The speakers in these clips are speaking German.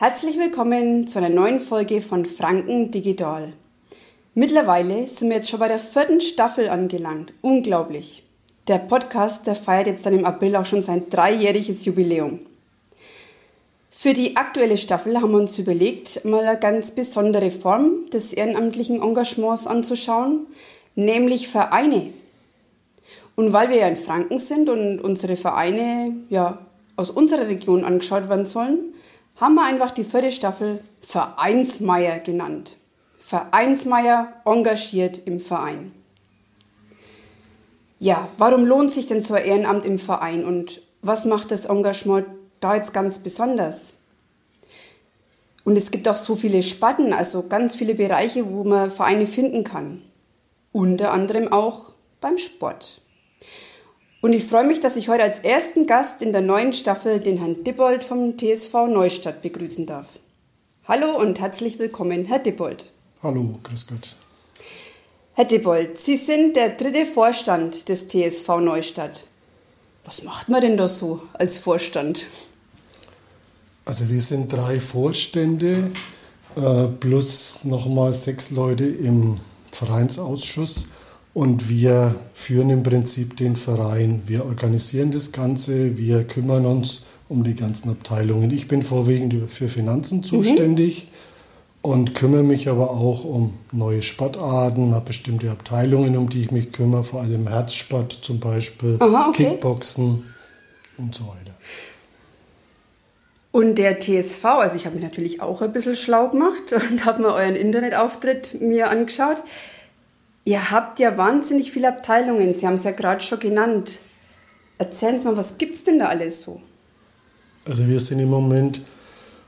Herzlich willkommen zu einer neuen Folge von Franken Digital. Mittlerweile sind wir jetzt schon bei der vierten Staffel angelangt. Unglaublich. Der Podcast, der feiert jetzt dann im April auch schon sein dreijähriges Jubiläum. Für die aktuelle Staffel haben wir uns überlegt, mal eine ganz besondere Form des ehrenamtlichen Engagements anzuschauen, nämlich Vereine. Und weil wir ja in Franken sind und unsere Vereine ja aus unserer Region angeschaut werden sollen, haben wir einfach die vierte Staffel Vereinsmeier genannt. Vereinsmeier engagiert im Verein. Ja, warum lohnt sich denn so ein Ehrenamt im Verein und was macht das Engagement da jetzt ganz besonders? Und es gibt auch so viele Sparten, also ganz viele Bereiche, wo man Vereine finden kann. Unter anderem auch beim Sport. Und ich freue mich, dass ich heute als ersten Gast in der neuen Staffel den Herrn Dippold vom TSV Neustadt begrüßen darf. Hallo und herzlich willkommen, Herr Dippold. Hallo, grüß Gott. Herr Dippold, Sie sind der dritte Vorstand des TSV Neustadt. Was macht man denn da so als Vorstand? Also wir sind drei Vorstände äh, plus nochmal sechs Leute im Vereinsausschuss. Und wir führen im Prinzip den Verein. Wir organisieren das Ganze, wir kümmern uns um die ganzen Abteilungen. Ich bin vorwiegend für Finanzen zuständig mhm. und kümmere mich aber auch um neue Sportarten, habe bestimmte Abteilungen, um die ich mich kümmere, vor allem Herzsport zum Beispiel, Aha, okay. Kickboxen und so weiter. Und der TSV, also ich habe mich natürlich auch ein bisschen schlau gemacht und habe mir euren Internetauftritt mir angeschaut. Ihr habt ja wahnsinnig viele Abteilungen. Sie haben es ja gerade schon genannt. Erzählen Sie mal, was gibt es denn da alles so? Also wir sind im Moment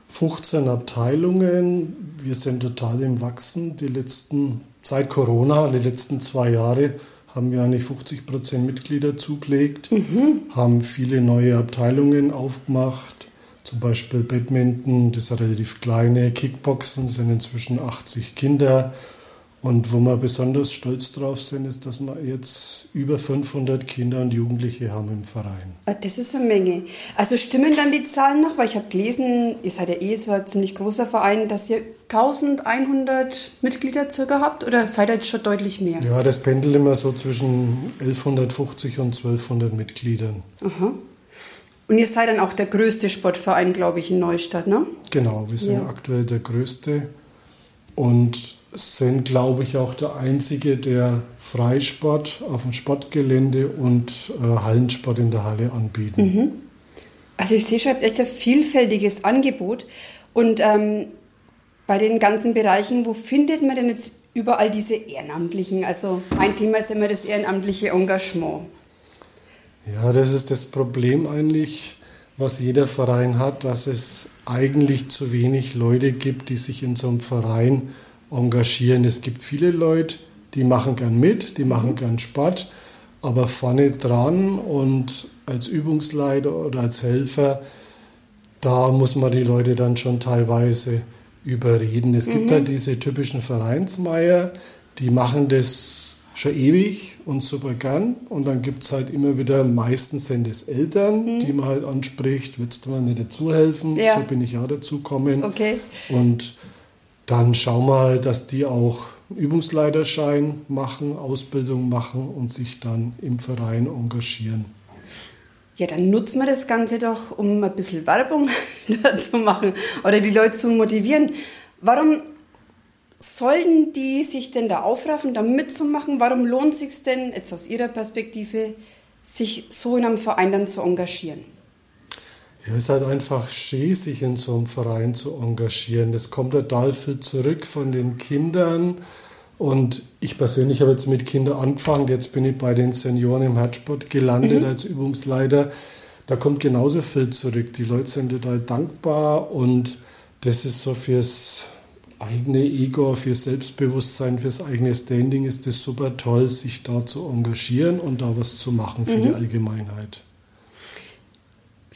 15 Abteilungen. Wir sind total im Wachsen. Die letzten, seit Corona, die letzten zwei Jahre, haben wir eigentlich 50 Prozent Mitglieder zugelegt, mhm. haben viele neue Abteilungen aufgemacht. Zum Beispiel Badminton, das ist relativ kleine, Kickboxen sind inzwischen 80 Kinder. Und wo wir besonders stolz drauf sind, ist, dass wir jetzt über 500 Kinder und Jugendliche haben im Verein. Ah, das ist eine Menge. Also stimmen dann die Zahlen noch? Weil ich habe gelesen, ihr seid ja eh so ein ziemlich großer Verein, dass ihr 1100 Mitglieder circa habt oder seid ihr jetzt schon deutlich mehr? Ja, das pendelt immer so zwischen 1150 und 1200 Mitgliedern. Aha. Und ihr seid dann auch der größte Sportverein, glaube ich, in Neustadt, ne? Genau, wir sind ja. aktuell der größte und sind, glaube ich, auch der einzige, der Freisport auf dem Sportgelände und äh, Hallensport in der Halle anbieten. Mhm. Also ich sehe schon, echt ein vielfältiges Angebot. Und ähm, bei den ganzen Bereichen, wo findet man denn jetzt überall diese Ehrenamtlichen? Also mein Thema ist immer das ehrenamtliche Engagement. Ja, das ist das Problem eigentlich, was jeder Verein hat, dass es eigentlich zu wenig Leute gibt, die sich in so einem Verein engagieren. Es gibt viele Leute, die machen gern mit, die machen gern Sport, aber vorne dran und als Übungsleiter oder als Helfer, da muss man die Leute dann schon teilweise überreden. Es mhm. gibt da diese typischen Vereinsmeier, die machen das schon ewig und super gern. Und dann gibt es halt immer wieder, meistens sind es Eltern, mhm. die man halt anspricht, willst du mal nicht dazu helfen? Ja. So bin ich ja dazu gekommen. Okay. Und dann schauen wir halt, dass die auch Übungsleiterschein machen, Ausbildung machen und sich dann im Verein engagieren. Ja, dann nutzen wir das Ganze doch, um ein bisschen Werbung zu machen oder die Leute zu motivieren. Warum sollten die sich denn da aufraffen, da mitzumachen? Warum lohnt es sich denn, jetzt aus Ihrer Perspektive, sich so in einem Verein dann zu engagieren? Ja, es ist halt einfach schön, sich in so einem Verein zu engagieren. Das kommt total viel zurück von den Kindern. Und ich persönlich habe jetzt mit Kindern angefangen. Jetzt bin ich bei den Senioren im Herzsport gelandet mhm. als Übungsleiter. Da kommt genauso viel zurück. Die Leute sind total dankbar und das ist so fürs eigene Ego, fürs Selbstbewusstsein, fürs eigene Standing ist es super toll, sich da zu engagieren und da was zu machen für mhm. die Allgemeinheit.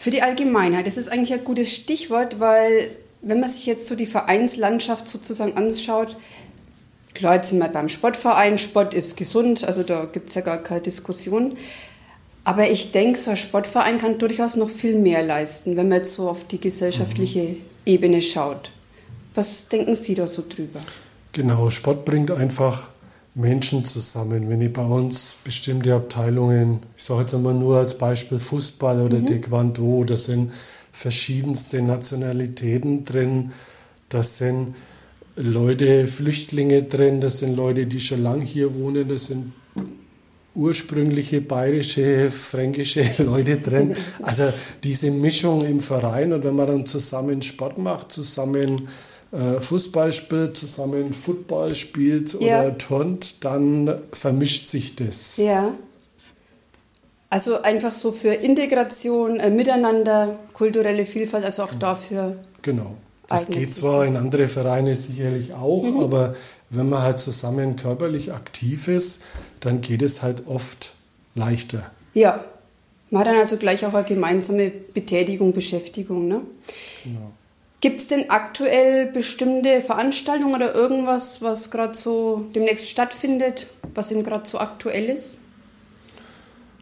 Für die Allgemeinheit, das ist eigentlich ein gutes Stichwort, weil wenn man sich jetzt so die Vereinslandschaft sozusagen anschaut, klar, jetzt sind wir beim Sportverein, Sport ist gesund, also da gibt es ja gar keine Diskussion. Aber ich denke, so ein Sportverein kann durchaus noch viel mehr leisten, wenn man jetzt so auf die gesellschaftliche Ebene schaut. Was denken Sie da so drüber? Genau, Sport bringt einfach Menschen zusammen. Wenn ich bei uns bestimmte Abteilungen, ich sage jetzt einmal nur als Beispiel Fußball oder mhm. Taekwondo, da sind verschiedenste Nationalitäten drin, da sind Leute, Flüchtlinge drin, das sind Leute, die schon lange hier wohnen, das sind ursprüngliche bayerische, fränkische Leute drin. Also diese Mischung im Verein und wenn man dann zusammen Sport macht, zusammen äh, Fußball spielt, zusammen Football spielt ja. oder turnt, dann vermischt sich das. Ja. Also einfach so für Integration, äh, Miteinander, kulturelle Vielfalt, also auch dafür. Genau. Das geht zwar in andere Vereine sicherlich auch, mhm. aber wenn man halt zusammen körperlich aktiv ist, dann geht es halt oft leichter. Ja, man hat dann also gleich auch eine gemeinsame Betätigung, Beschäftigung. Ne? Genau. Gibt es denn aktuell bestimmte Veranstaltungen oder irgendwas, was gerade so demnächst stattfindet, was eben gerade so aktuell ist?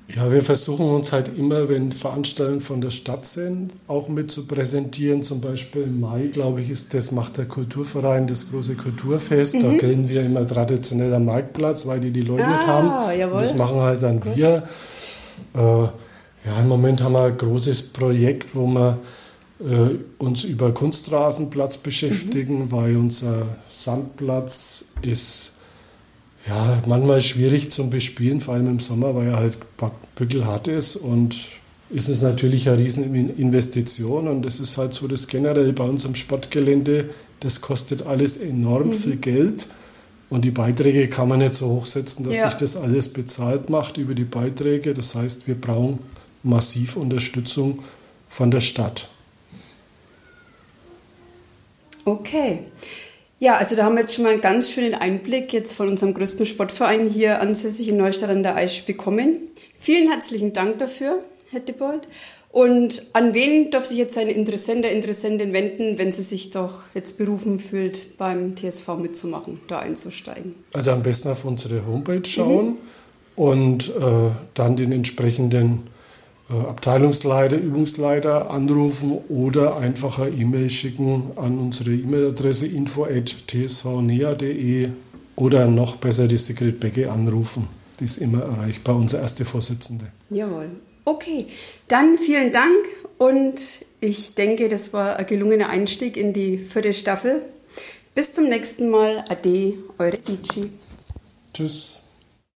Ja, wir versuchen uns halt immer, wenn Veranstaltungen von der Stadt sind, auch mit zu präsentieren. Zum Beispiel im Mai, glaube ich, ist das, macht der Kulturverein das große Kulturfest. Mhm. Da grillen wir immer traditionell am Marktplatz, weil die die Leute ah, haben. Jawohl. das machen halt dann Gut. wir. Äh, ja, im Moment haben wir ein großes Projekt, wo wir uns über Kunstrasenplatz beschäftigen, mhm. weil unser Sandplatz ist ja, manchmal schwierig zum Bespielen, vor allem im Sommer, weil er halt bückelhart ist und ist es natürlich eine Rieseninvestition und das ist halt so das generell bei uns am Sportgelände, das kostet alles enorm mhm. viel Geld und die Beiträge kann man nicht so hochsetzen, dass ja. sich das alles bezahlt macht über die Beiträge. Das heißt, wir brauchen massiv Unterstützung von der Stadt. Okay. Ja, also da haben wir jetzt schon mal einen ganz schönen Einblick jetzt von unserem größten Sportverein hier ansässig in Neustadt an der Aisch bekommen. Vielen herzlichen Dank dafür, Herr Dippold. Und an wen darf sich jetzt ein Interessent, Interessentin wenden, wenn sie sich doch jetzt berufen fühlt, beim TSV mitzumachen, da einzusteigen? Also am besten auf unsere Homepage schauen mhm. und äh, dann den entsprechenden Abteilungsleiter, Übungsleiter anrufen oder einfach eine E-Mail schicken an unsere E-Mail-Adresse info.tsvnea.de oder noch besser die Sigrid Becke anrufen. Die ist immer erreichbar, unsere erste Vorsitzende. Jawohl. Okay, dann vielen Dank und ich denke, das war ein gelungener Einstieg in die vierte Staffel. Bis zum nächsten Mal. Ade, eure Dici. Tschüss.